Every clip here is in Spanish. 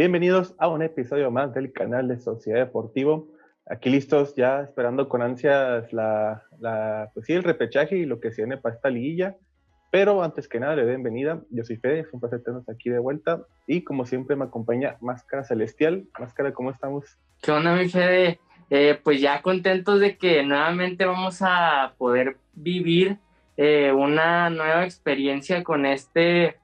Bienvenidos a un episodio más del canal de Sociedad Deportivo. Aquí listos ya esperando con ansias la, la pues sí, el repechaje y lo que se viene para esta liguilla. Pero antes que nada, le doy bienvenida. Yo soy Fede, es un placer tenernos aquí de vuelta. Y como siempre me acompaña Máscara Celestial. Máscara, ¿cómo estamos? ¿Qué onda, mi Fede? Eh, pues ya contentos de que nuevamente vamos a poder vivir eh, una nueva experiencia con este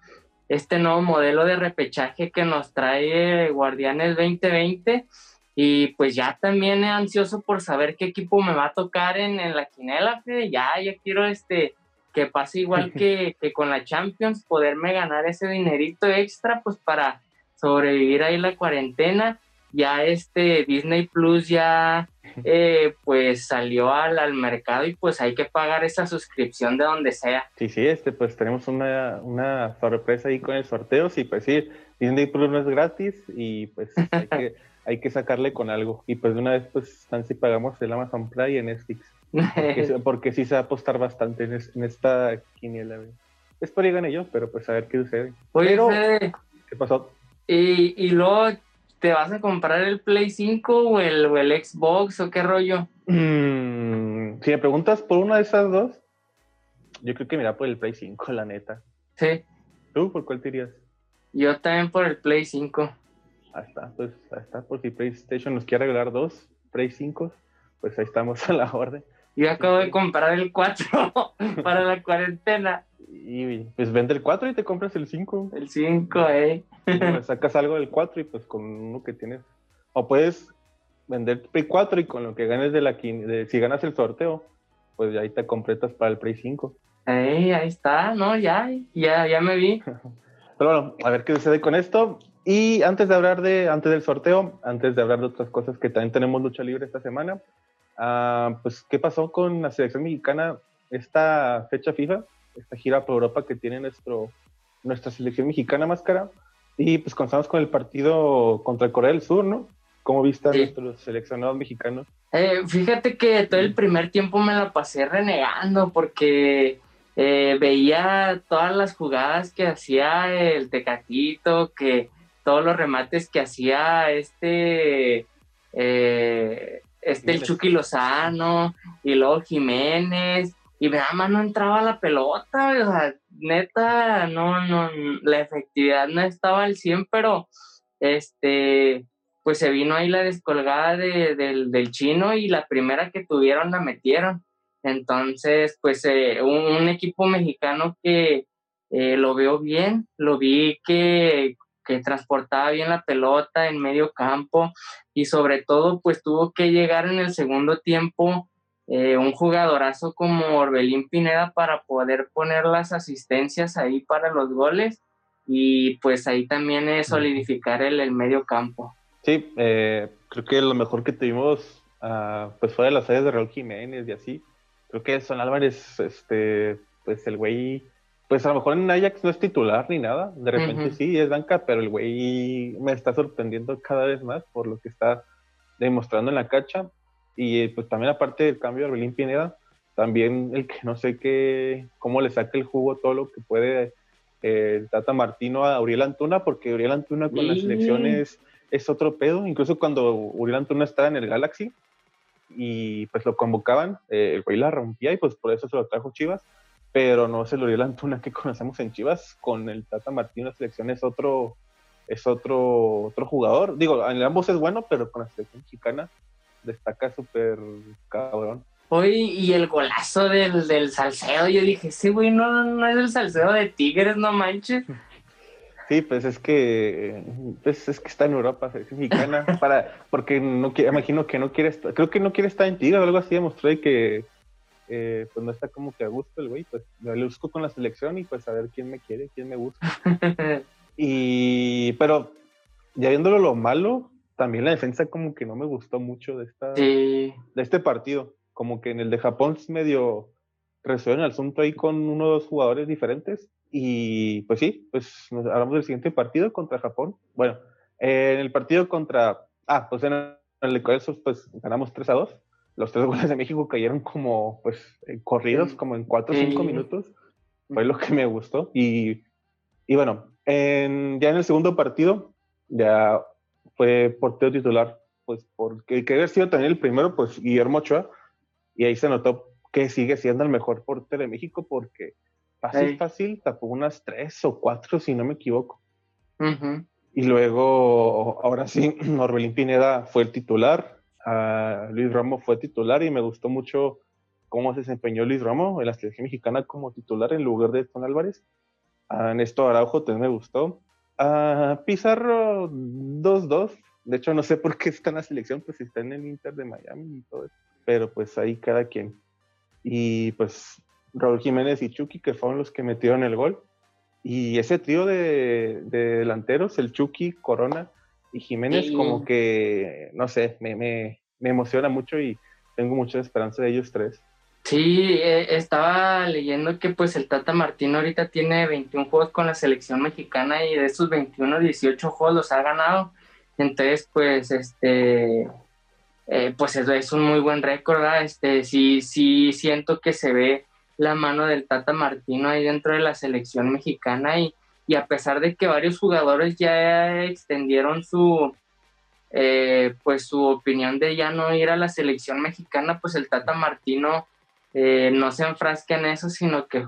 este nuevo modelo de repechaje que nos trae Guardianes 2020 y pues ya también ansioso por saber qué equipo me va a tocar en, en la quinela, Fede. ya, ya quiero este que pase igual que, que, con la Champions, poderme ganar ese dinerito extra pues para sobrevivir ahí la cuarentena ya este Disney Plus ya eh, pues salió al, al, mercado y pues hay que pagar esa suscripción de donde sea. Sí, sí, este pues tenemos una, una sorpresa ahí con el sorteo, sí, pues sí, Disney Plus no es gratis y pues hay que, hay que sacarle con algo. Y pues de una vez pues si pagamos el Amazon Prime y en Netflix. Porque, sí se va a apostar bastante en, en esta quiniela. Espero que gane yo, pero pues a ver qué sucede. Oye, ¿qué pasó? Y, y luego ¿te vas a comprar el Play 5 o el, o el Xbox o qué rollo? Mm, si me preguntas por una de esas dos, yo creo que mira por el Play 5, la neta. Sí. ¿Tú por cuál te irías? Yo también por el Play 5. Ahí está, pues ahí está, por si PlayStation nos quiere regalar dos Play 5, pues ahí estamos a la orden. Yo acabo de comprar el 4 para la cuarentena. Y pues vende el 4 y te compras el 5. El 5, eh. sacas algo del 4 y pues con uno que tienes. O puedes vender el Play 4 y con lo que ganes de la de, si ganas el sorteo, pues ahí te completas para el Play 5. ahí está, no, ya, ya, ya me vi. Pero bueno, a ver qué sucede con esto. Y antes de hablar de, antes del sorteo, antes de hablar de otras cosas que también tenemos lucha libre esta semana, uh, pues, ¿qué pasó con la selección mexicana esta fecha FIFA? Esta gira por Europa que tiene nuestro, nuestra selección mexicana máscara. Y pues comenzamos con el partido contra Corea del Sur, ¿no? ¿Cómo viste a nuestros seleccionados mexicanos? Eh, fíjate que todo el primer tiempo me la pasé renegando porque eh, veía todas las jugadas que hacía el Tecatito, que todos los remates que hacía este, eh, este el Chucky Lozano y luego Jiménez y nada más no entraba la pelota, neta, no, no, la efectividad no estaba al 100, pero este, pues se vino ahí la descolgada del, chino y la primera que tuvieron la metieron. Entonces, pues eh, un, equipo mexicano que eh, lo veo bien, lo vi que, que transportaba bien la pelota en medio campo y sobre todo, pues tuvo que llegar en el segundo tiempo eh, un jugadorazo como Orbelín Pineda para poder poner las asistencias ahí para los goles y pues ahí también es solidificar el, el medio campo. Sí, eh, creo que lo mejor que tuvimos uh, pues fue de las sedes de Raúl Jiménez y así. Creo que Son Álvarez, este, pues el güey, pues a lo mejor en Ajax no es titular ni nada, de repente sí es banca, pero el güey me está sorprendiendo cada vez más por lo que está demostrando en la cancha y pues también aparte del cambio de Orbelín Pineda, también el que no sé qué, cómo le saca el jugo todo lo que puede eh, el Tata Martino a Uriel Antuna, porque Uriel Antuna con las selecciones es otro pedo, incluso cuando Uriel Antuna estaba en el Galaxy y pues lo convocaban, eh, el güey la rompía y pues por eso se lo trajo Chivas, pero no es el Uriel Antuna que conocemos en Chivas, con el Tata Martino la selección es otro, es otro, otro jugador, digo, en ambos es bueno, pero con la selección mexicana destaca súper cabrón. Oye, y el golazo del, del salseo, yo dije, sí, güey, no, no es el salseo de Tigres, no manches. Sí, pues es que pues es que está en Europa, es mexicana, para, porque no imagino que no quiere estar, creo que no quiere estar en Tigres, algo así demostró que eh, pues no está como que a gusto el güey, pues me lo busco con la selección y pues a ver quién me quiere, quién me gusta. y pero ya viéndolo lo malo, también la defensa como que no me gustó mucho de, esta, de este partido. Como que en el de Japón medio resuelven el asunto ahí con uno o dos jugadores diferentes. Y pues sí, pues nos hablamos del siguiente partido contra Japón. Bueno, en el partido contra... Ah, pues en el de pues ganamos 3 a 2. Los tres goles de México cayeron como pues eh, corridos, como en 4 o 5 minutos. Fue lo que me gustó. Y, y bueno, en, ya en el segundo partido ya fue portero titular, pues porque que haber sido también el primero, pues Guillermo Ochoa, y ahí se notó que sigue siendo el mejor portero de México porque fácil, fácil, tapó unas tres o cuatro, si no me equivoco. Y luego, ahora sí, Norbelín Pineda fue el titular, Luis Ramos fue titular y me gustó mucho cómo se desempeñó Luis Ramos en la selección mexicana como titular en lugar de Ton Álvarez. A Néstor Araujo también me gustó. A Pizarro 2-2. De hecho, no sé por qué está en la selección, pues está en el Inter de Miami y todo eso. Pero pues ahí cada quien. Y pues Raúl Jiménez y Chucky, que fueron los que metieron el gol. Y ese trío de, delanteros, el Chucky, Corona y Jiménez, como que, no sé, me, me, me, emociona mucho y tengo mucha esperanza de ellos tres. Sí, eh, estaba leyendo que pues el Tata Martino ahorita tiene 21 juegos con la selección mexicana y de esos 21, 18 juegos los ha ganado. Entonces, pues, este, eh, pues eso es un muy buen récord, Este, sí, sí siento que se ve la mano del Tata Martino ahí dentro de la selección mexicana y, y a pesar de que varios jugadores ya extendieron su, eh, pues su opinión de ya no ir a la selección mexicana, pues el Tata Martino eh, no se enfrasca en eso, sino que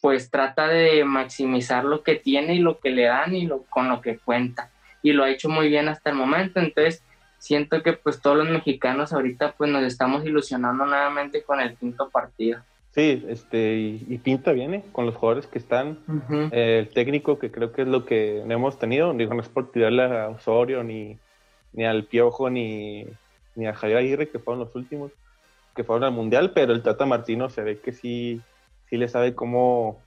pues trata de maximizar lo que tiene y lo que le dan y lo, con lo que cuenta. Y lo ha hecho muy bien hasta el momento. Entonces, siento que pues todos los mexicanos ahorita pues nos estamos ilusionando nuevamente con el quinto partido. Sí, este, y, pinta viene con los jugadores que están, eh, el técnico que creo que es lo que hemos tenido, digo, no es por tirarle a Osorio, ni, ni al Piojo, ni, ni a Javier Aguirre, que fueron los últimos, que fueron al Mundial, pero el Tata Martino se ve que sí, sí le sabe cómo,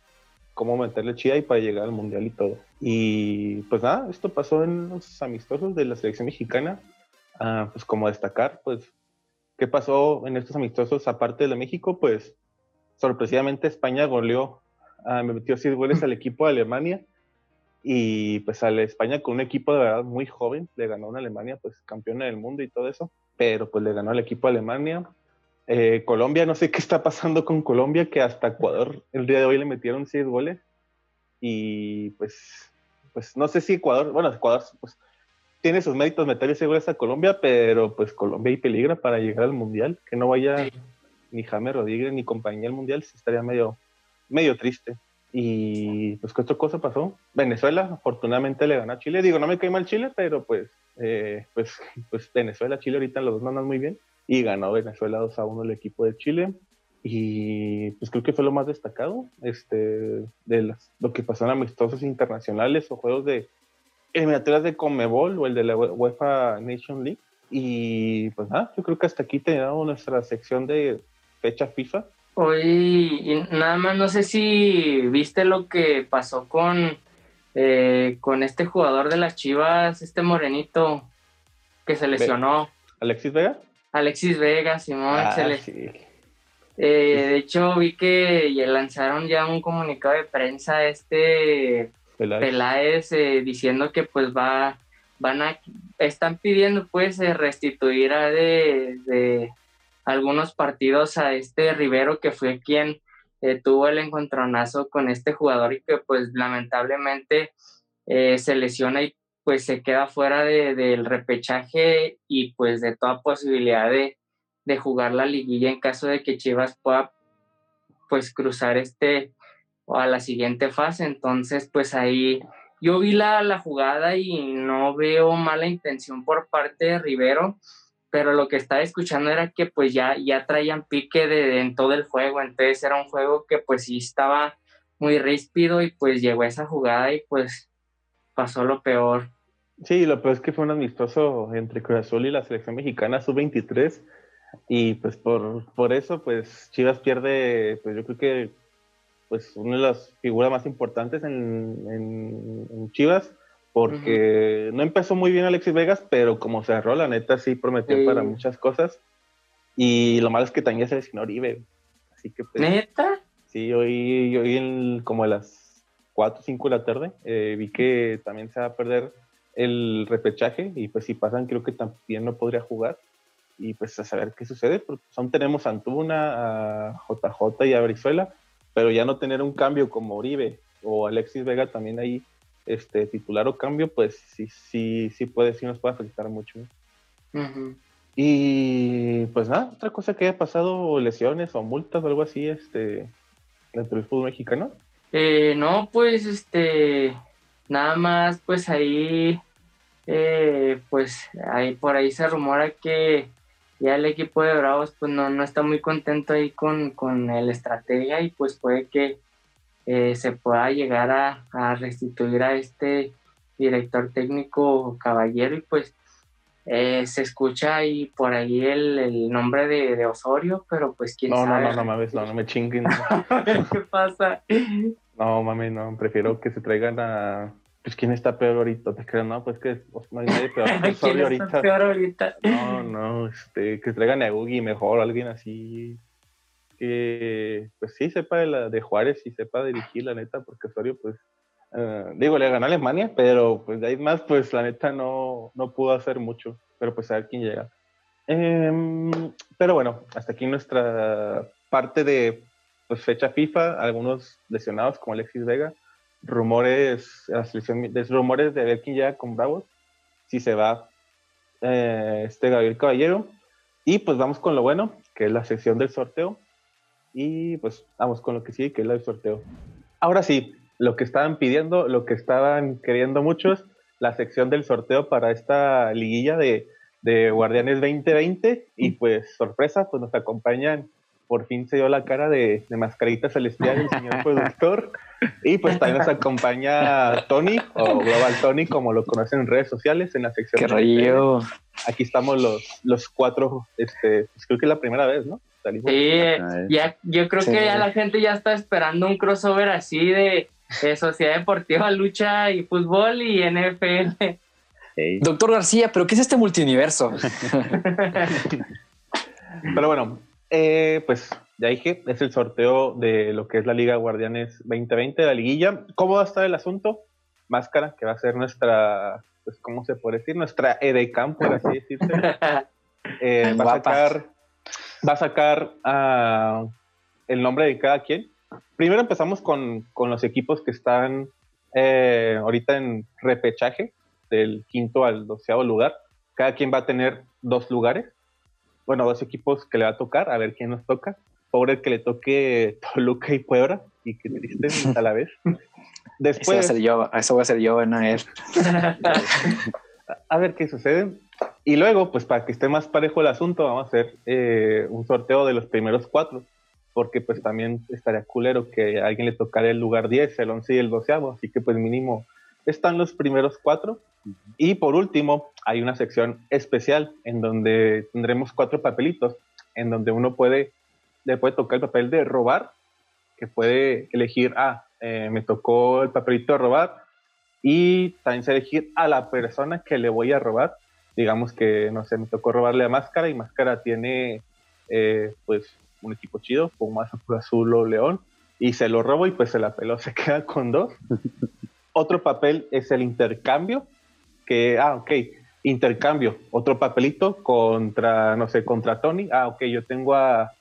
cómo meterle chida y para llegar al Mundial y todo. Y pues nada, esto pasó en los amistosos de la selección mexicana. Ah, pues como destacar, pues, ¿qué pasó en estos amistosos aparte de México? Pues, sorpresivamente España goleó, ah, me metió seis goles al equipo de Alemania y pues a la España con un equipo de verdad muy joven, le ganó a una Alemania, pues campeona del mundo y todo eso, pero pues le ganó al equipo de Alemania. Eh, Colombia, no sé qué está pasando con Colombia, que hasta Ecuador el día de hoy le metieron seis goles y pues, pues no sé si Ecuador, bueno, Ecuador, pues tiene sus méritos meter ese gol a Colombia, pero pues Colombia y peligra para llegar al Mundial. Que no vaya ni James Rodríguez ni compañía al Mundial, sí estaría medio, medio triste. Y pues, ¿qué otra cosa pasó? Venezuela, afortunadamente le ganó a Chile. Digo, no me cae mal Chile, pero pues, eh, pues, pues Venezuela, Chile ahorita los dos no andan muy bien. Y ganó Venezuela 2 a 1 el equipo de Chile. Y pues creo que fue lo más destacado este, de las, lo que pasó en amistosos internacionales o juegos de, eliminatorias de Comebol o el de la UEFA Nation League. Y pues nada, yo creo que hasta aquí tenemos nuestra sección de fecha FIFA. Oye, nada más no sé si viste lo que pasó con, eh, con este jugador de las Chivas, este morenito que se lesionó. ¿Alexis Vega? Alexis Vega, Simón. Ah, eh, de hecho, vi que lanzaron ya un comunicado de prensa este Peláez, eh, diciendo que pues va, van a, están pidiendo pues eh, restituir a de, algunos partidos a este Rivero que fue quien eh, tuvo el encontronazo con este jugador y que pues lamentablemente se lesiona y pues se queda fuera del repechaje y pues de toda posibilidad de, de jugar la liguilla en caso de que Chivas pueda pues cruzar este a la siguiente fase. Entonces, pues ahí yo vi la, la jugada y no veo mala intención por parte de Rivero, pero lo que estaba escuchando era que pues ya, ya traían pique de, en todo el juego, entonces era un juego que pues sí estaba muy ríspido y pues llegó esa jugada y pues pasó lo peor. Sí, lo peor es que fue un amistoso entre Cruz Azul y la selección mexicana sub-23 y pues por, por eso pues Chivas pierde pues yo creo que pues una de las figuras más importantes en, Chivas, porque no empezó muy bien Alexis Vegas, pero como cerró, la neta sí prometió para muchas cosas. Y lo malo es que también se lesionó Oribe. Así que pues, ¿Neta? Sí, hoy, hoy como a las 4 o 5 de la tarde eh, vi que también se va a perder el repechaje y pues si pasan creo que también no podría jugar y pues a saber qué sucede, porque aún tenemos a Antuna, a JJ y a Brizuela, pero ya no tener un cambio como Uribe o Alexis Vega también ahí este, titular o cambio, pues sí, sí, sí puede, sí nos puede afectar mucho. Y pues nada, otra cosa que haya pasado, lesiones o multas o algo así, este, dentro del fútbol mexicano. Eh, no, pues este, nada más, pues ahí, eh, pues ahí por ahí se rumora que ya el equipo de Bravos pues no, no está muy contento ahí con, con el estratega y pues puede que eh, se pueda llegar a, restituir a este director técnico caballero y pues eh, se escucha ahí por ahí el, nombre de, Osorio, pero pues quién no, sabe. No, no, no mames, no, no me chinguen. ¿Qué pasa? No, mami, no, prefiero que se traigan a pues quién está peor ahorita, te creo, no, pues que pues, no hay nadie peor que ¿Quién ahorita. Está peor ahorita. No, no, este, que traigan a Ugi mejor, alguien así que pues sí sepa de la de Juárez y sepa dirigir la neta, porque Osorio pues uh, digo, le ganó a Alemania, pero pues de ahí más pues la neta no, no pudo hacer mucho, pero pues a ver quién llega. Eh, pero bueno, hasta aquí nuestra parte de pues fecha FIFA, algunos lesionados como Alexis Vega, rumores, la selección, rumores de ver quién llega con Bravos, si se va eh, este Gabriel Caballero. Y pues vamos con lo bueno, que es la sección del sorteo. Y pues vamos con lo que sigue, que es el sorteo. Ahora sí, lo que estaban pidiendo, lo que estaban queriendo muchos, la sección del sorteo para esta liguilla de, de Guardianes 2020. Y pues sorpresa, pues nos acompañan por fin se dio la cara de, de Mascarita Celestial, el señor productor. Y pues también nos acompaña Tony, o Global Tony, como lo conocen en redes sociales, en la sección. ¡Qué rollo! Aquí estamos los, los cuatro, este, pues creo que es la primera vez, ¿no? sí, ya, yo creo que ya la gente ya está esperando un crossover así de, Sociedad Deportiva, Lucha y Fútbol y NFL. Doctor García, ¿pero qué es este multiverso? pero bueno, eh, pues ya dije, es el sorteo de lo que es la Liga Guardianes 2020, la liguilla. ¿Cómo va a estar el asunto? Máscara, que va a ser nuestra, pues, ¿cómo se puede decir? Nuestra edecam, por así decirse. Eh, va, a sacar, va a sacar ah, el nombre de cada quien. Primero empezamos con, con los equipos que están eh, ahorita en repechaje, del quinto al doceavo lugar. Cada quien va a tener dos lugares bueno, dos equipos que le va a tocar, a ver quién nos toca. Pobre que le toque Toluca y Puebla, y que triste a la vez. Después, eso, va a ser yo, eso va a ser yo, no él. a ver qué sucede. Y luego, pues para que esté más parejo el asunto, vamos a hacer eh, un sorteo de los primeros cuatro, porque pues también estaría culero que a alguien le tocara el lugar 10, el 11 y el 12, así que pues mínimo están los primeros cuatro. Y por último, hay una sección especial en donde tendremos cuatro papelitos, en donde uno puede, le puede tocar el papel de robar, que puede elegir, ah, eh, me tocó el papelito de robar, y también se elegir a la persona que le voy a robar. Digamos que, no sé, me tocó robarle a Máscara y Máscara tiene, eh, pues, un equipo chido, como Azul o León, y se lo robo y pues se la peló, se queda con dos. Otro papel es el intercambio, que, ah, ok, intercambio, otro papelito contra, no sé, contra Tony. Ah, ok, yo tengo a,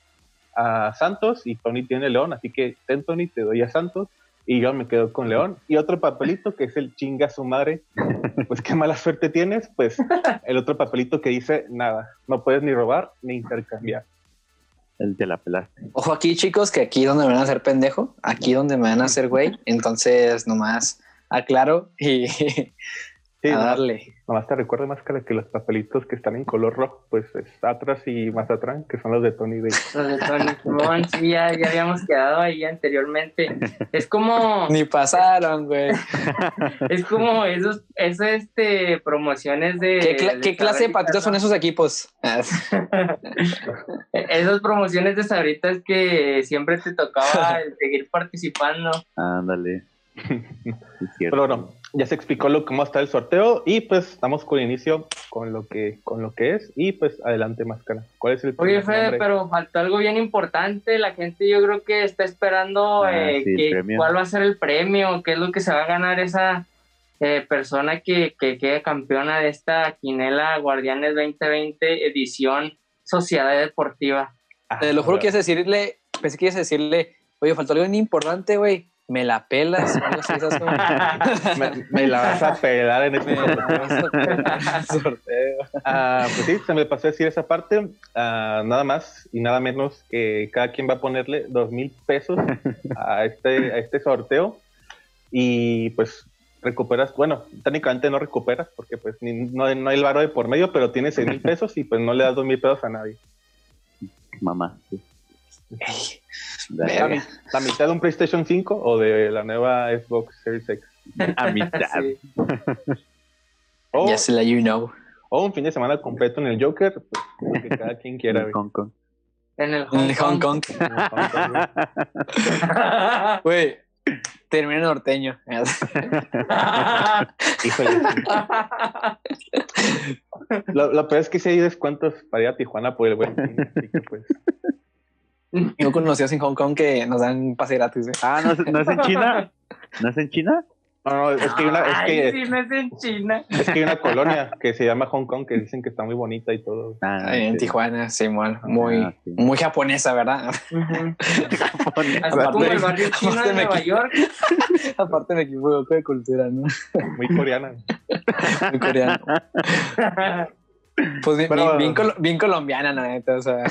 a Santos y Tony tiene León, así que ten Tony, te doy a Santos y yo me quedo con León. Y otro papelito que es el chinga su madre, pues qué mala suerte tienes, pues el otro papelito que dice nada, no puedes ni robar ni intercambiar. El de la pelaste. Ojo aquí, chicos, que aquí donde me van a hacer pendejo, aquí donde me van a hacer güey, entonces nomás aclaro y a darle. Nomás te recuerdo más que los papelitos que están en color rojo, pues es Atras y Mazatrán, que son los de Tony Bay. Los de Tony sí, ya, ya, habíamos quedado ahí anteriormente. Es como. Ni pasaron, güey. es como esos, esas este, promociones de. ¿Qué, clase de patitos son esos equipos? Esas promociones de sabritas que siempre te tocaba seguir participando. Ándale. Pero bueno, ya se explicó lo, cómo está el sorteo y pues estamos con inicio con lo que con lo que es y pues adelante máscara. ¿Cuál es el Oye Fede, pero faltó algo bien importante. La gente yo creo que está esperando ah, eh, cuál va a ser el premio, qué es lo que se va a ganar esa eh, persona que, que quede campeona de esta quinela Guardianes 2020 edición Sociedad Deportiva. Te lo juro que decirle, pensé que ibas a decirle, oye, faltó algo bien importante, güey me la pelas. Me, me la vas a pelar en este sorteo. Ah, pues sí, se me pasó a decir esa parte. Ah, nada más y nada menos que cada quien va a ponerle dos mil pesos a este, a este sorteo. Y pues recuperas, bueno, técnicamente no recuperas porque pues ni- no, no hay el varo de por medio, pero tienes seis mil pesos y pues no le das dos mil pesos a nadie. Mamá. sí. La, mitad de un PlayStation 5 o de la nueva Xbox Series X. A mitad. Sí. O, Ya se la you know. o un fin de semana completo en el Joker, pues, que cada quien quiera. güey. Hong Kong. En el En Hong el Hong Kong. Kong. Güey, termina norteño. Híjole. Lo, lo peor es que si hay descuentos para ir a Tijuana por el buen fin, así que pues. Yo conocidos en Hong Kong que nos dan pase gratis. ¿eh? Ah, ¿no, es- ¿no es en China? ¿No es en China? No, no, es que hay una, es Ay, que, sí, no es en China. es que hay una colonia que se llama Hong Kong que dicen que está muy bonita y todo. Ah, Ahí en sí. Tijuana. Muy, Ah, sí. muy japonesa, ¿verdad? Ujú. Japonés. Así como el barrio chino aparte de me Nueva York. Aparte me equivoco de cultura, ¿no? Muy coreana. Muy coreano. Pues bien, Pero- bien, bien colo- bien colombiana, la neta. O sea,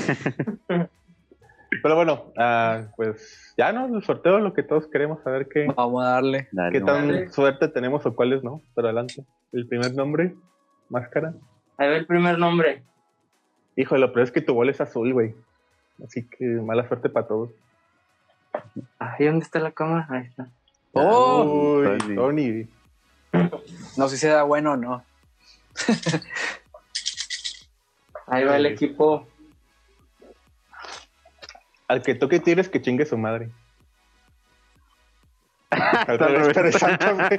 Pero bueno, ah, pues ya no, el sorteo, lo que todos queremos saber qué, vamos a darle. Dale, qué tan Dale. suerte tenemos o cuáles no. Pero adelante. El primer nombre, máscara. Ahí va el primer nombre. Híjole, lo peor es que tu bol es azul, güey. Así que mala suerte para todos. Ay, ¿dónde está la cámara? Ahí está. ¡Oh! Uy, Tony. Tony. No sé si da bueno o no. Ahí va el equipo. Al que toque tires que chingue su madre. Pero exacto, güey.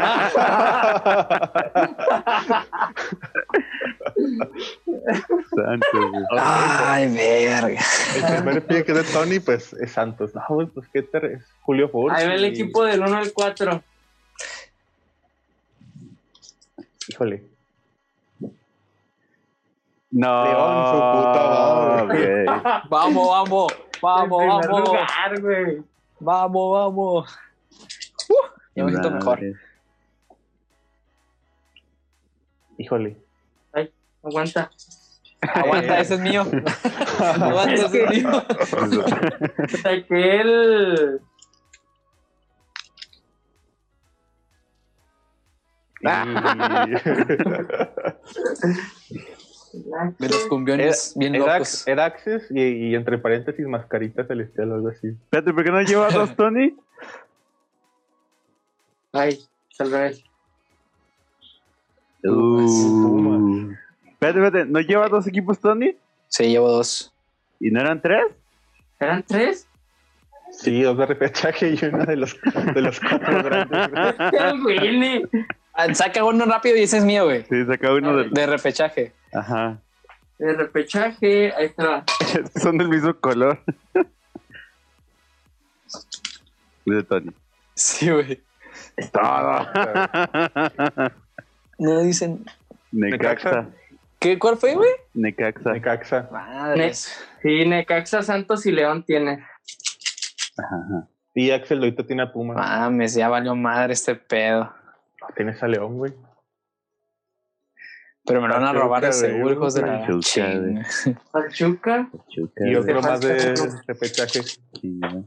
Santos, güey. Ay, verga. El primer pie que es de Tony, pues es Santos. No, güey, pues qué te es Julio Furch. Ahí va el y- equipo del 1 al 4. Híjole. No. León, su puta madre. güey. Vamos, vamos. Vamos, en primer vamos. lugar, güey. Vamos, vamos. Uh, ya me siento mejor. Híjole. Aguanta. Aguanta, ese es mío. Aguanta, ese es mío. De los cumbiones bien locos. era Access y, y entre paréntesis mascarita celestial o algo así. Espérate, ¿por qué no lleva dos, Tony? Ay, al revés. Uh. Espérate, espérate, ¿no lleva dos equipos, Tony? Sí, llevo dos. ¿Y no eran tres? ¿Eran tres? Sí, dos de repechaje y una de los, de los cuatro grandes. El. Ah, Saca uno rápido y ese es mío, güey. Sí, saca uno del. De repechaje. Ajá. De repechaje. Ahí está. Son del mismo color. de Tony. Sí, güey. Todo. No dicen. Necaxa. ¿Qué, ¿Cuál fue, güey? Necaxa. Necaxa. Madres. Sí, Necaxa, Santos y León tiene. Ajá. Y Axel ahorita tiene a Puma. Mames, ya valió madre este pedo. Tienes a León, güey. Pero me lo van a robar de seguro, hijos de la Pachuca. Pachuca. Y otro más de chingada.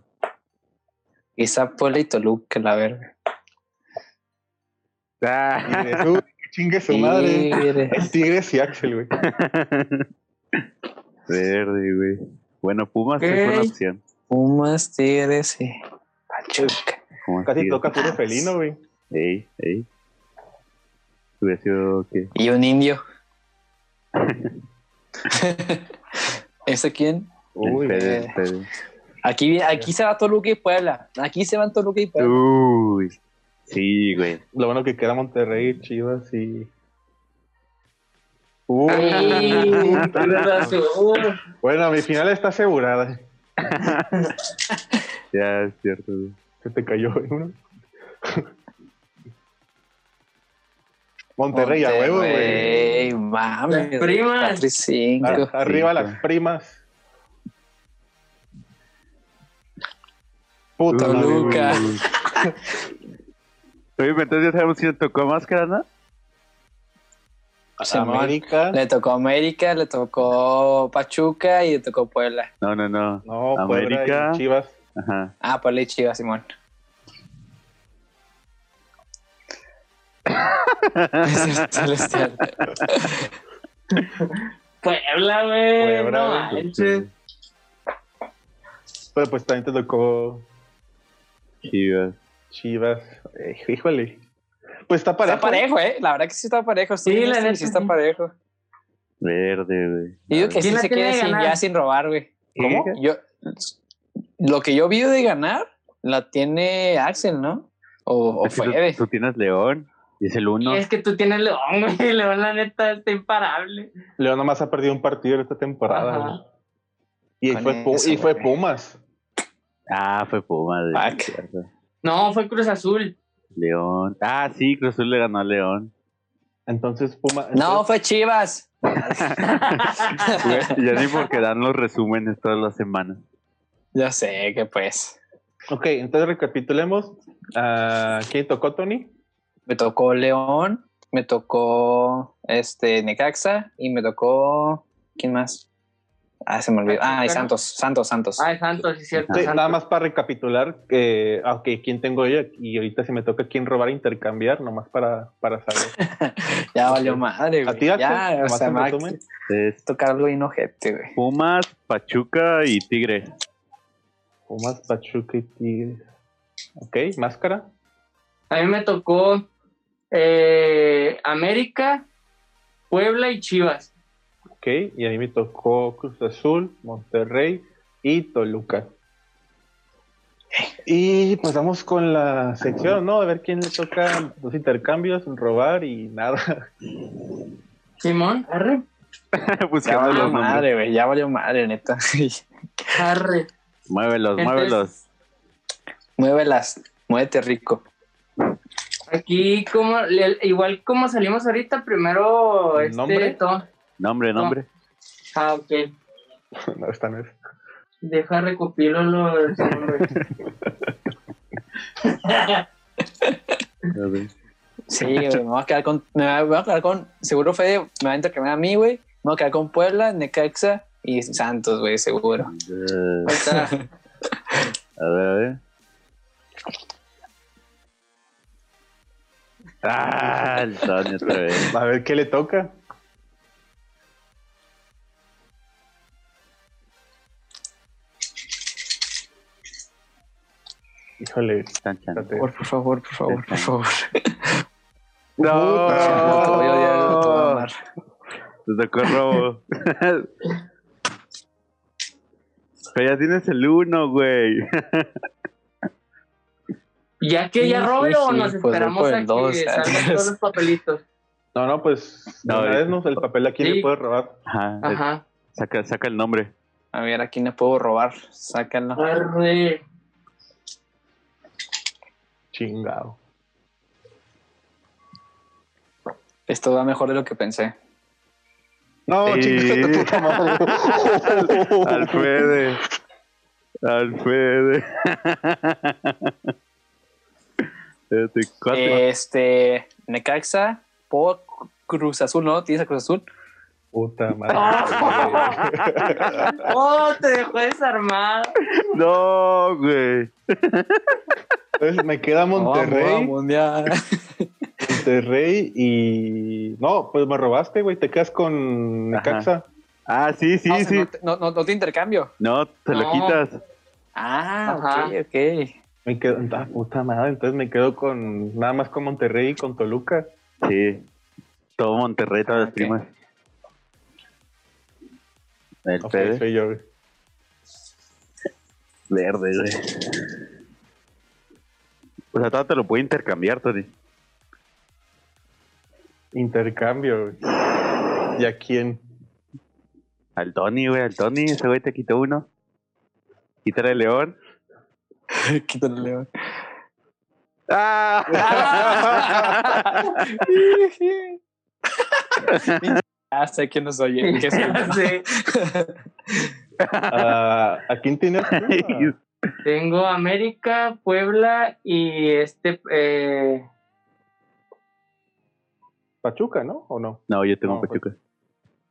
Y Puebla y Toluca, la verga. Ah. de chingue su madre. Tigres. Es Tigres y Axel, güey. Verde, güey. Bueno, Pumas es buena opción. Pumas, Tigres y Pachuca. Pumas, Casi Tigres. toca puro felino, güey. Ey, ey. Hubiera sido que. Y un indio. ¿Ese quién? Uy, Fede, eh. Fede. Aquí, aquí se va Toluca y Puebla. Aquí se van Toluca y Puebla. Uy. Sí, güey. Lo bueno que queda Monterrey, Chivas y. Azul. bueno, mi final está asegurada. Ya es cierto. Se te cayó uno. Monterrey a huevo, güey. Mames. Las primas. cuatro y cinco. Ar- Arriba cinco. las primas. Puta Toluca. Oye, entonces ya sabemos si le tocó máscara, ¿no? Simón. América. Le tocó América, le tocó Pachuca y le tocó Puebla. No, no, no. No, Puebla América. y Chivas. Ajá. Ah, Puebla y Chivas, Simón. Celestial. Puebla, güey. Puebla, No güey. manches. Pero pues también te tocó Chivas. Chivas. Eh, híjole. Pues está parejo. Está parejo, ¿eh? La verdad que sí está parejo. Sí, Sí, la neta, sí está parejo. Verde, güey. Digo que ¿Quién sí se de sin, ya sin robar, güey. ¿Cómo? Yo, lo que yo vi de ganar, la tiene Axel, ¿no? O, o. Tú tienes León. Y es el uno. Y es que tú tienes León, güey. León, la neta, está imparable. León nomás ha perdido un partido esta temporada. Güey. Y Con fue, eso, y fue güey. Pumas. Ah, fue Puma. de- Fuck. cierto. No, fue Cruz Azul. León. Ah, sí, Cruz Azul le ganó a León. Entonces Pumas. No, fue Chivas. Ya ni porque dan los resúmenes todas las semanas. Ya sé que pues. Ok, entonces recapitulemos. ¿A ¿Quién tocó, Tony? Me tocó León, me tocó este Necaxa y me tocó. ¿Quién más? Ah, se me olvidó. Ah, y. Santos, Santos, Santos. Ay, Santos, sí, cierto. Sí, Santos. nada más para recapitular, que, ah, ok, ¿quién tengo yo? Y ahorita si me toca quién robar, intercambiar, nomás para, para saber. ya valió madre, ¿A güey. ti, Axel? Ya, o sea, a resumen. Es tocar algo inojete, güey. Pumas, Pachuca y Tigre. Pumas, Pachuca y Tigres. Ok, máscara. A mí me tocó eh, América, Puebla y Chivas. Ok, y a mí me tocó Cruz Azul, Monterrey y Toluca. Y pues vamos con la sección, ¿no? A ver quién le toca los intercambios, robar y nada. Simón, arre, Ya Buscando valió madre, güey. Ya valió madre, neta. arre. Muévelos, Entonces- muévelos. Muévelas, muévete rico. Aquí, como, le- igual como salimos ahorita, primero ¿El este, nombre? to- Nombre, nombre. Ah, ok. No, esta no es. Deja recopilo los nombres. Sí, güey, me voy a quedar con. Me voy a- me voy a quedar con. Seguro Fede me va a intercambiar a mí, güey. Me voy a quedar con Puebla, Necaxa y Santos, güey, seguro. Ahorita, A ver, a ver. Ah, el Tony otra vez. A ver qué le toca. Híjole. Por, por favor, por favor, por favor. No, No te tocó robo. Pero ya tienes el uno, güey. Ya que ya robe sí, o sí, nos pues esperamos a que dos, salgan todos los papelitos. No, no, pues No, una vez nos el papel aquí Sí. le puede robar. Ajá. Ajá. Saca, saca el nombre. A ver, ¿a quién le puedo robar? Sácalo. Arre. Chingado. Esto va mejor de lo que pensé. No, Sí. chingada tu puta madre. Al Fede. Al Fede. Este, Necaxa, por Cruz Azul, ¿no? ¿Tienes a Cruz Azul? Puta madre. Oh, te dejó desarmado. No, güey. Entonces me queda Monterrey, ya. Monterrey y... No, pues me robaste, güey. Te quedas con Ajá. Necaxa. Ah, sí, sí, Ah, o sea, sí. No, te- no, no, no te intercambio. No, te lo No. quitas. Ah, Ajá. ok, ok. Me quedo... Ah, puta madre. Entonces me quedo con... Nada más con Monterrey y con Toluca. Sí. Todo Monterrey, todas las primas. El Ok, Fede. soy yo, güey. Verde, güey. O sea, todo te lo puede intercambiar, Tony. Intercambio, güey. ¿Y a quién? Al Tony, güey, al Tony. Ese güey te quitó uno. Quítale el león. Quítale, León. ¡Ah! Ah, sé que no soy. Que soy Sí. Ah, ¿A quién tienes? Tengo América, Puebla y este. Eh... Pachuca, ¿no? ¿O no? No, yo tengo No, Pachuca.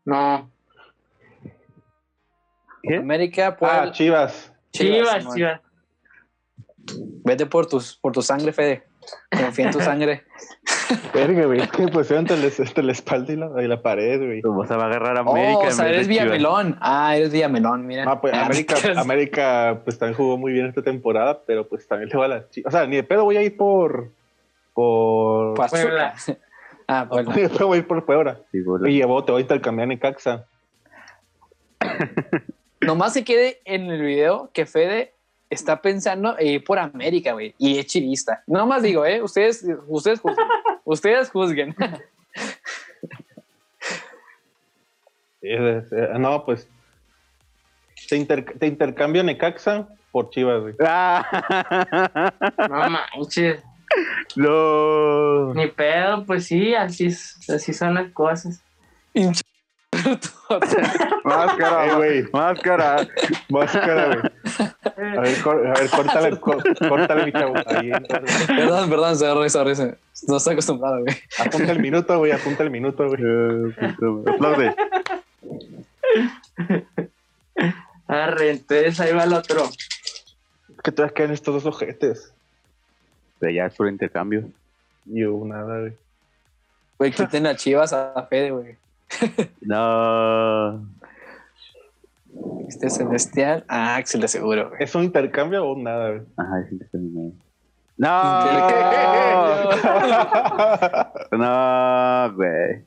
No, ¿Qué? América, Ah, Puebla. Chivas. Chivas, Simón. Chivas. Vete por, tus, por tu sangre, Fede. Confía en tu sangre. Verga, güey. Es que pusieron entre, la- la espalda y la, y la pared, güey. O sea, va a agarrar a América. oh, o sea, eres. Villamelón. Ah, eres Villamelón, mira. Ah, pues América, América, pues también jugó muy bien esta temporada, pero pues también le va a las Chivas. O sea, ni de pedo voy a ir por. Por. Pachuca. Ah, Puebla. Ni de pedo voy a ir por Puebla. Sí. Y llevó, te voy a intercambiar en Caxa. Nomás se quede en el video que Fede está pensando en ir por América, güey. Y es chivista. Nomás digo, ¿eh? Ustedes, ustedes juzguen. ustedes juzguen. Es- no, pues. Te, inter- te intercambio Necaxa por Chivas, güey. Ah, No manches. no. Ni pedo, pues sí, así, es- así son las cosas. Máscara, Eh, güey. Máscara. Máscara, güey. A ver, cor- a ver, córtale, córtale, mi chavo. Ahí, perdón, perdón, sorry, sorry. sorry. No estoy acostumbrado, güey. apunta el minuto, güey. Apunta el minuto, güey. Aplaude. Arre, entonces ahí va el otro. Que te vas a quedar en estos dos ojetes. Pero ya es por intercambio. Yo, nada, güey. Güey, quiten a Chivas a Fede, güey. No. Este celestial a Axel seguro, güey. ¿Es un intercambio o nada, güey? Ajá, es intercambio. No. No, güey.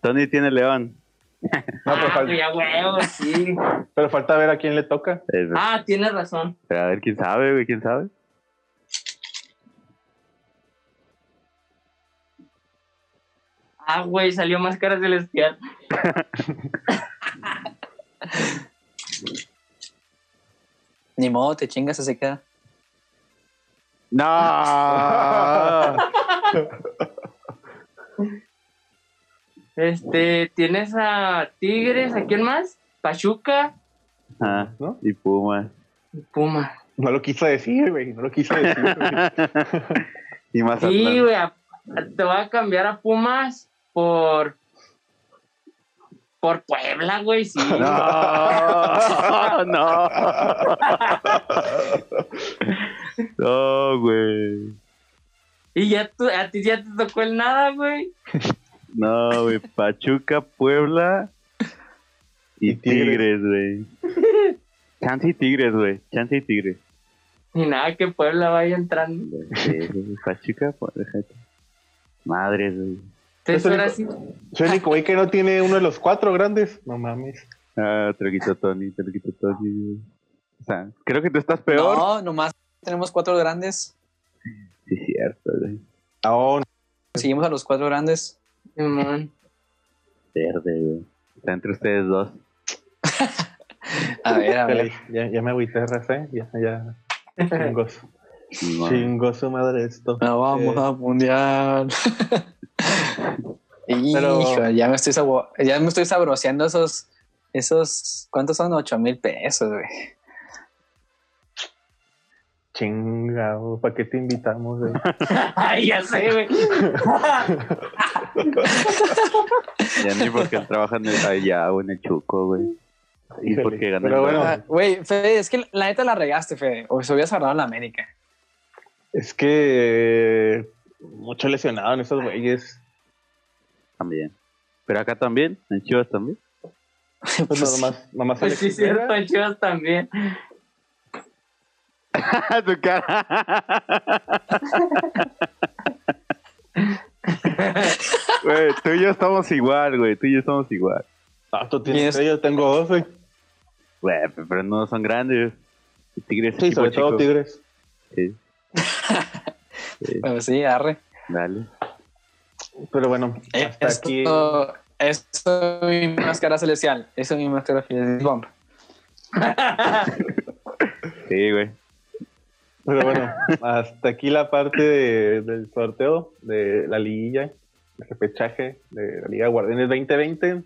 Tony tiene león. No, pero, ah, fal- güey, a huevo, sí. pero falta ver a quién le toca. Eh, Ah, tienes razón. pero a ver quién sabe, güey, quién sabe. Ah, güey, salió máscara celestial. Ni modo, te chingas, se queda. No. Este, tienes a Tigres, ¿a quién más? Pachuca Ah, ¿No? y Puma. y Puma. No lo quiso decir, güey. No lo quiso decir, güey. y más Sí, güey, te voy a cambiar a Pumas por. Por Puebla, güey, sí. No, no. No, güey. Y ya tú, a ti ya te tocó el nada, güey. No, güey. Pachuca, Puebla y, Y Tigres. Güey. Chance y Tigres, güey. Chance y Tigres. Ni nada que Puebla vaya entrando. Sí, Pachuca, pues, déjate. Madres, güey. Entonces ahora sí. Soy el único güey que no tiene uno de los cuatro grandes. No mames. Ah, te lo quitó Tony, te lo quitó Tony. O sea, creo que tú estás peor. No, nomás tenemos cuatro grandes. Sí, es cierto, güey. Aún. Seguimos a los cuatro grandes. Verde, güey. Está entre ustedes dos. A ver, a ver. Ya, ya me agüité, Rafa. Ya, ya. Chingoso. No. Chingoso madre esto. No vamos Eh, a mundial. Hijo, ya me estoy sabo- ya me estoy sabroseando esos, esos, ¿cuántos son? Ocho mil pesos, güey. Chingado. ¿Para qué te invitamos, güey? Ay, ya sé, güey. Ya ni porque en el allá o en el Chuco, güey. Y Híjole, porque ganan. pero bueno. Güey, Fede, es que la neta la regaste, Fede. O se hubieras agarrado en la América. Es que. Mucho lesionado en esos güeyes. También. Pero acá también, en Chivas también. Pues nada más, nada más Pues sí, cierto, en Chivas también. tu cara. Güey, tú y yo estamos igual, güey. Tú y yo estamos igual. Ah, tú ¿Quién tienes tres, yo tengo dos, güey. Güey, pero no son grandes. Tigres Sí, sobre todo. Tigres. Sí, sí, arre. dale. Pero bueno, hasta Esto, aquí. Eso es mi máscara celestial. Eso es mi máscara celestial. Bomb. Sí, güey. Pero bueno, hasta aquí la parte de- del sorteo de la liguilla, el repechaje de la Liga Guardianes 2020.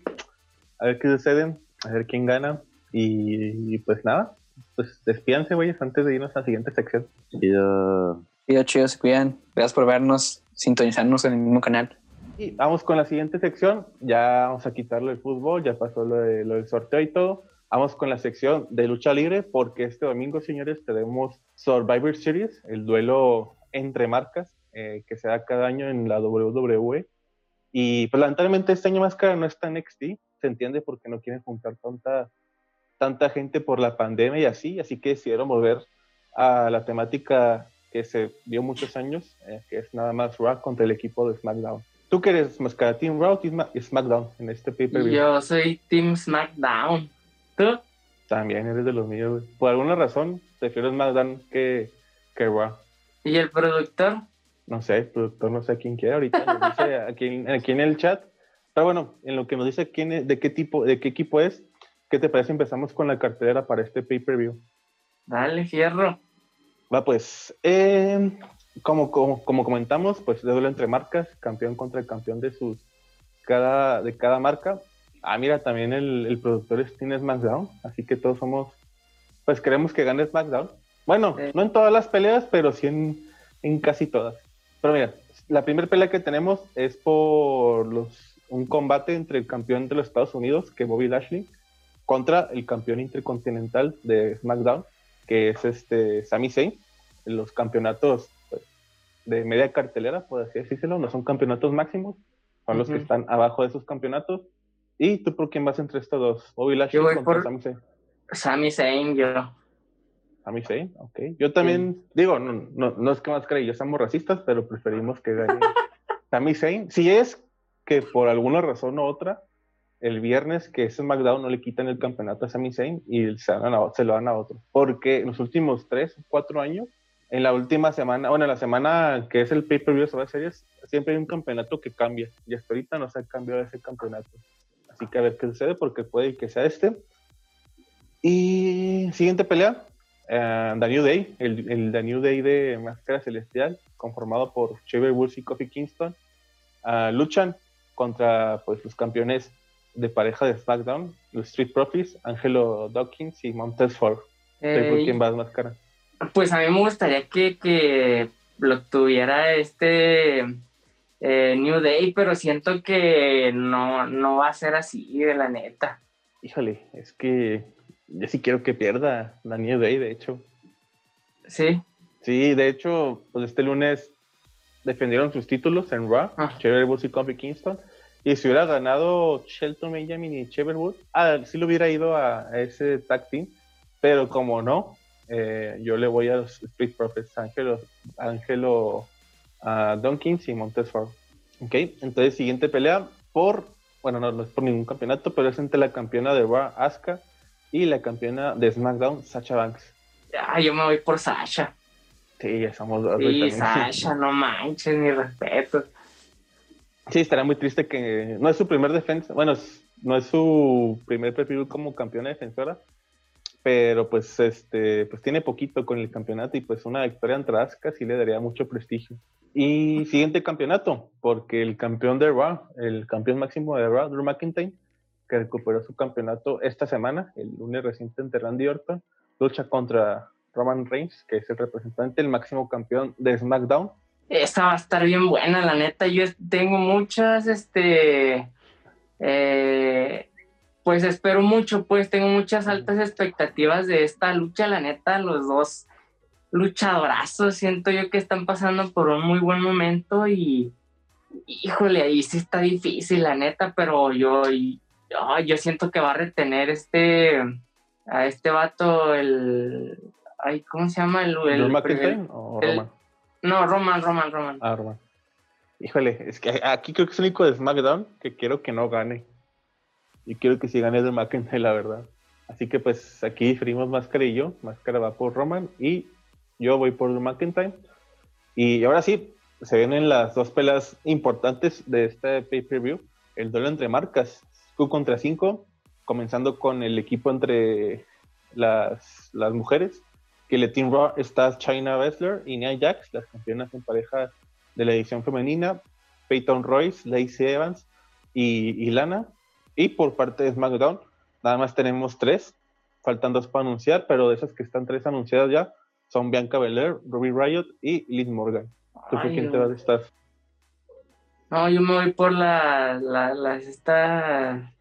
A ver qué sucede, a ver quién gana. Y, y pues nada, pues despídanse, güeyes, antes de irnos a la siguiente sección. Chido. Chido, chido, se cuidan. Gracias por vernos, sintonizarnos en el mismo canal. Y vamos con la siguiente sección. Ya vamos a quitarle el fútbol, ya pasó lo, de, lo del sorteo y todo. Vamos con la sección de lucha libre, porque este domingo, señores, tenemos Survivor Series, el duelo entre marcas eh, que se da cada año en la WWE. Y pues lamentablemente este año Máscara no está en NXT, se entiende porque no quieren juntar tanta, tanta gente por la pandemia y así, así que decidieron volver a la temática que se dio muchos años, eh, que es nada más Raw contra el equipo de SmackDown. ¿Tú qué eres, Máscara? ¿Team Raw Ma- SmackDown en este pay-per-view? Yo soy Team SmackDown. ¿Tú? También eres de los míos, güey. Por alguna razón, prefiero SmackDown que, que Raw. ¿Y el productor? No sé, el productor no sé quién quiere ahorita, nos dice aquí, en- aquí en el chat. Pero bueno, en lo que nos dice quién es, de qué tipo, de qué equipo es, ¿qué te parece? Empezamos con la cartelera para este pay-per-view. Dale, fierro. Va pues, eh, como, como, como comentamos, pues de duelo entre marcas, campeón contra campeón de sus cada, de cada marca. Ah, mira, también el, el productor es Team SmackDown, así que todos somos, pues queremos que gane SmackDown. Bueno, Sí. no en todas las peleas, pero sí en, en casi todas. Pero mira, la primera pelea que tenemos es por los, un combate entre el campeón de los Estados Unidos, que es Bobby Lashley, contra el campeón intercontinental de SmackDown, que es este Sami Zayn. Los campeonatos de media cartelera, por así decirlo, no son campeonatos máximos, son los que están abajo de esos campeonatos. ¿Y tú por quién vas entre estos dos? Bobby Lashley Yo voy contra por- Sami Zayn. Sami Zayn, yo. Sami Zayn, ok. Yo también, digo, no, no, no es que más y yo somos racistas, pero preferimos que gane Sami Zayn. Si es que por alguna razón u otra, el viernes que es SmackDown no le quitan el campeonato a Sami Zayn y se, a- se lo dan a otro. Porque en los últimos tres cuatro años, en la última semana, bueno, en la semana que es el pay-per-view de Series, siempre hay un campeonato que cambia. Y hasta ahorita no se ha cambiado ese campeonato. Así que a ver qué sucede, porque puede que sea este. Y siguiente pelea, eh, The New Day, el, el The New Day de Máscara Celestial, conformado por Xavier Woods y Kofi Kingston, ah, luchan contra pues, los campeones de pareja de SmackDown, los Street Profits, Angelo Dawkins y Montez Ford. ¿Por Eh, quién vas, Máscara? Pues a mí me gustaría que, que lo tuviera este eh, New Day, pero siento que no, no va a ser así, de la neta. Híjole, es que yo sí quiero que pierda la New Day, de hecho. Sí, Sí, de hecho, pues este lunes defendieron sus títulos en Raw, Ah. Xavier Woods y Kofi Kingston. Y si hubiera ganado Shelton Benjamin y Xavier Woods, ah, sí le hubiera ido a, a ese tag team. Pero como no, eh, yo le voy a los Street Profits, Angelo, Angelo ah, Dunkins y Montez Ford. Ok, entonces siguiente pelea por, bueno, no, no es por ningún campeonato, pero es entre la campeona de Raw, Asuka, y la campeona de SmackDown, Sacha Banks. ah, yo me voy por Sasha. Sí, ya somos dos. Sí. Sasha, no manches, mi respeto. Sí, estaría muy triste que no es su primer defensa, bueno, no es su primer perfil como campeona defensora, pero pues este, pues tiene poquito con el campeonato y pues una victoria entre Asuka sí le daría mucho prestigio. Y siguiente campeonato, porque el campeón de Raw, el campeón máximo de Raw, Drew McIntyre, que recuperó su campeonato esta semana, el lunes reciente ante Randy Orton, lucha contra Roman Reigns, que es el representante, el máximo campeón de SmackDown. Esta va a estar bien buena, la neta. Yo tengo muchas, este, eh, pues espero mucho, pues tengo muchas altas expectativas de esta lucha, la neta. Los dos luchadorazos, siento yo que están pasando por un muy buen momento y, híjole, ahí sí está difícil, la neta, pero yo, yo, yo siento que va a retener este, a este vato, el, ay, ¿cómo se llama? El, el ¿Drew McIntyre primer- o el- Roman? no, Roman, Roman, Roman. Ah, Roman. Híjole, es que aquí creo que es el único de SmackDown que quiero que no gane. Y quiero que sí gane de McIntyre, la verdad. Así que pues aquí diferimos Máscara y yo. Máscara va por Roman y yo voy por McIntyre. Y ahora sí, se vienen las dos peleas importantes de este pay-per-view. El duelo entre marcas, Q contra 5, comenzando con el equipo entre las, las mujeres, que el Team Raw está China Wrestler y Nia Jax, las campeonas en pareja de la edición femenina, Peyton Royce, Lacey Evans y, y Lana. Y por parte de SmackDown, nada más tenemos tres. faltan dos para anunciar, pero de esas que están tres anunciadas ya son Bianca Belair, Ruby Riot y Liz Morgan. ¿Tú por quién no. te vas a estar? No, yo me voy por la, la- las esta,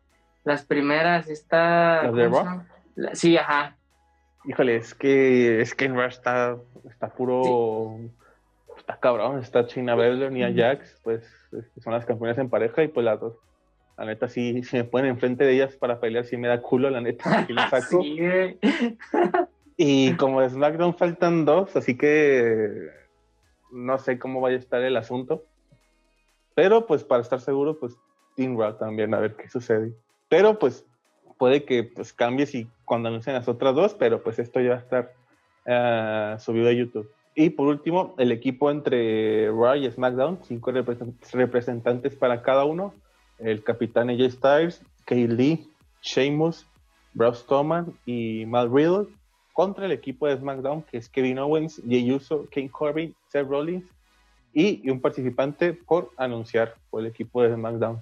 las primeras, esta. ¿Las de ¿cómo se Raw? La- sí, ajá. Híjole, es que es que en Raw está, está puro. Está cabrón, está China Baszler, Nia Jax, pues son las campeonas en pareja y pues las dos. La neta, sí, si me ponen enfrente de ellas para pelear, sí me da culo, la neta, saco. Sí. Y como de SmackDown faltan dos, así que no sé cómo vaya a estar el asunto. Pero pues para estar seguro, pues Team Raw también, a ver qué sucede. Pero pues puede que pues cambie si cuando anuncien las otras dos, pero pues esto ya va a estar ah, subido a YouTube. Y por último, el equipo entre Raw y SmackDown, cinco represen- representantes para cada uno. El capitán AJ Styles, Kay Lee, Sheamus, Braun Strowman y Matt Riddle contra el equipo de SmackDown, que es Kevin Owens, Jey Uso, Kane Corbin, Seth Rollins y, y un participante por anunciar por el equipo de SmackDown.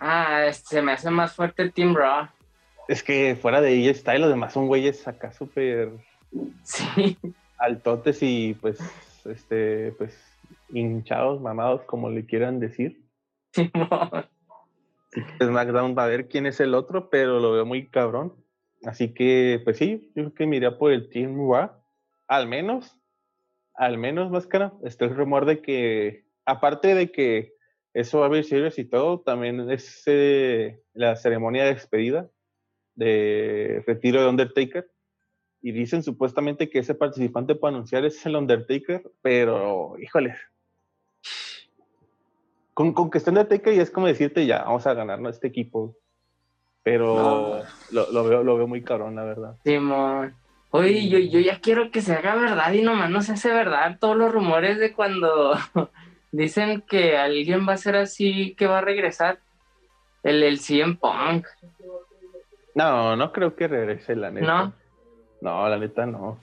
Ah, este, se me hace más fuerte Team Raw. Es que fuera de ella está, los demás son güeyes acá súper Sí. altotes y pues, este, pues, hinchados, mamados, como le quieran decir. Simón. SmackDown va a ver quién es el otro, pero lo veo muy cabrón. Así que, pues sí, yo creo que me iría por el Team Raw. Al menos, al menos, máscara. Está el rumor de que, aparte de que eso va a haber series y todo, también es eh, la ceremonia de despedida de retiro de Undertaker. Y dicen supuestamente que ese participante para anunciar es el Undertaker, pero, híjole. Con, con que esté Undertaker y es como decirte, ya, vamos a ganarnos este equipo. Pero No. lo, lo veo, lo veo muy cabrón, la verdad. Simón. Oye, yo, yo ya quiero que se haga verdad y nomás no se hace verdad todos los rumores de cuando dicen que alguien va a ser así, que va a regresar. El, el CM Punk. No, no creo que regrese, la neta. ¿No? No, la neta no.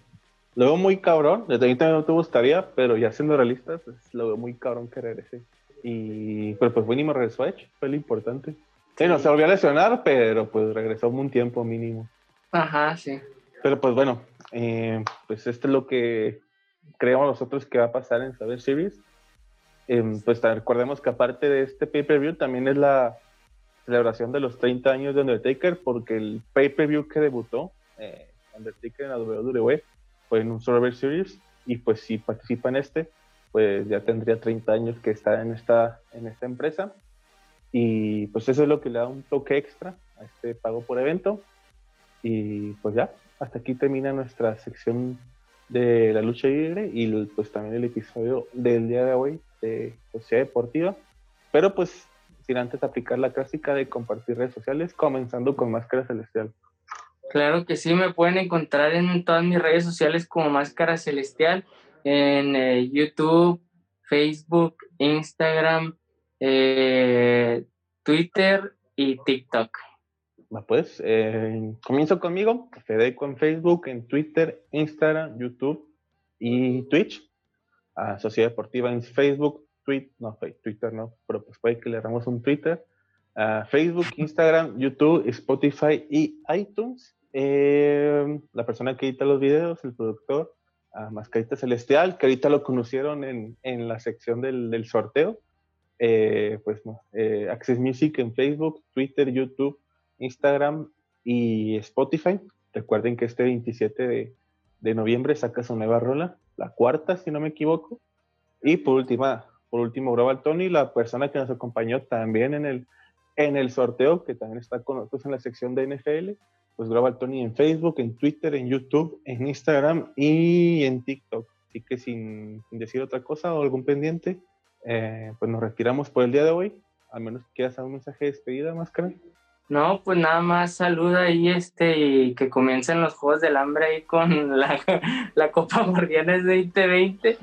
Lo veo muy cabrón. Desde ahí también no te gustaría, pero ya siendo realista, pues lo veo muy cabrón que regrese. Y, pero pues mínimo regresó a Edge, fue lo importante. Sí, no se volvió a lesionar, pero pues regresó un tiempo mínimo. Ajá, sí. Pero pues bueno, eh, pues esto es lo que creemos nosotros que va a pasar en Saber Series. Em, pues recordemos que aparte de este pay-per-view también es la celebración de los 30 años de Undertaker porque el pay-per-view que debutó eh, Undertaker en la WWE fue en un Survivor Series y pues si participa en este pues ya tendría 30 años que está en esta, en esta empresa y pues eso es lo que le da un toque extra a este pago por evento y pues ya, hasta aquí termina nuestra sección de la lucha libre y pues también el episodio del día de hoy de Sociedad Deportiva. Pero pues sin antes aplicar la clásica de compartir redes sociales, comenzando con Máscara Celestial. Claro que sí, me pueden encontrar en todas mis redes sociales como Máscara Celestial, en eh, YouTube, Facebook, Instagram, eh, Twitter y TikTok. Pues eh, comienzo conmigo, Fedeco en Facebook, en Twitter, Instagram, YouTube y Twitch. A Sociedad Deportiva en Facebook, Tweet, no, Twitter no, pero pues puede que le damos un Twitter. a Facebook, Instagram, YouTube, Spotify y iTunes. La persona que edita los videos, el productor, a Mascarita Celestial, que ahorita lo conocieron en, en la sección del, del sorteo. Eh, pues eh, Access Music en Facebook, Twitter, YouTube, Instagram y Spotify. Recuerden que este 27 de, de noviembre saca su nueva rola, la cuarta, si no me equivoco. Y por última, por último, Global Tony, la persona que nos acompañó también en el, en el sorteo, que también está con nosotros en la sección de NFL. Pues Global Tony en Facebook, en Twitter, en YouTube, en Instagram y en TikTok. Así que sin, decir otra cosa o algún pendiente, eh, pues nos retiramos por el día de hoy. Al menos quieras dar un mensaje de despedida, Máscara. No, pues nada más saluda ahí este y que comiencen los Juegos del Hambre ahí con la, la Copa Guardianes 2020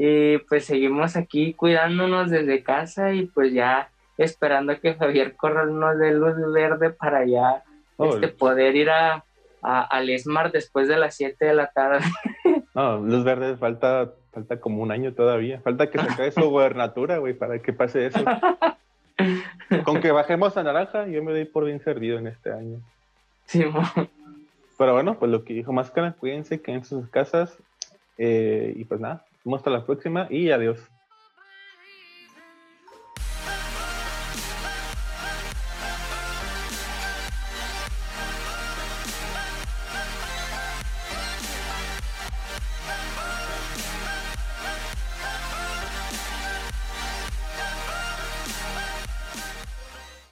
y pues seguimos aquí cuidándonos desde casa y pues ya esperando a que Javier Corral nos dé luz verde para ya Oh, este, poder ir a, a, al Esmar después de las 7 de la tarde. No, Luz Verde falta, falta como un año todavía. Falta que se acabe su gubernatura, güey, para que pase eso. Con que bajemos a naranja, yo me doy por bien servido en este año. Simón. Pero bueno, pues lo que dijo Máscara, cuídense, quédense en sus casas. eh, y pues nada, hasta la próxima y adiós.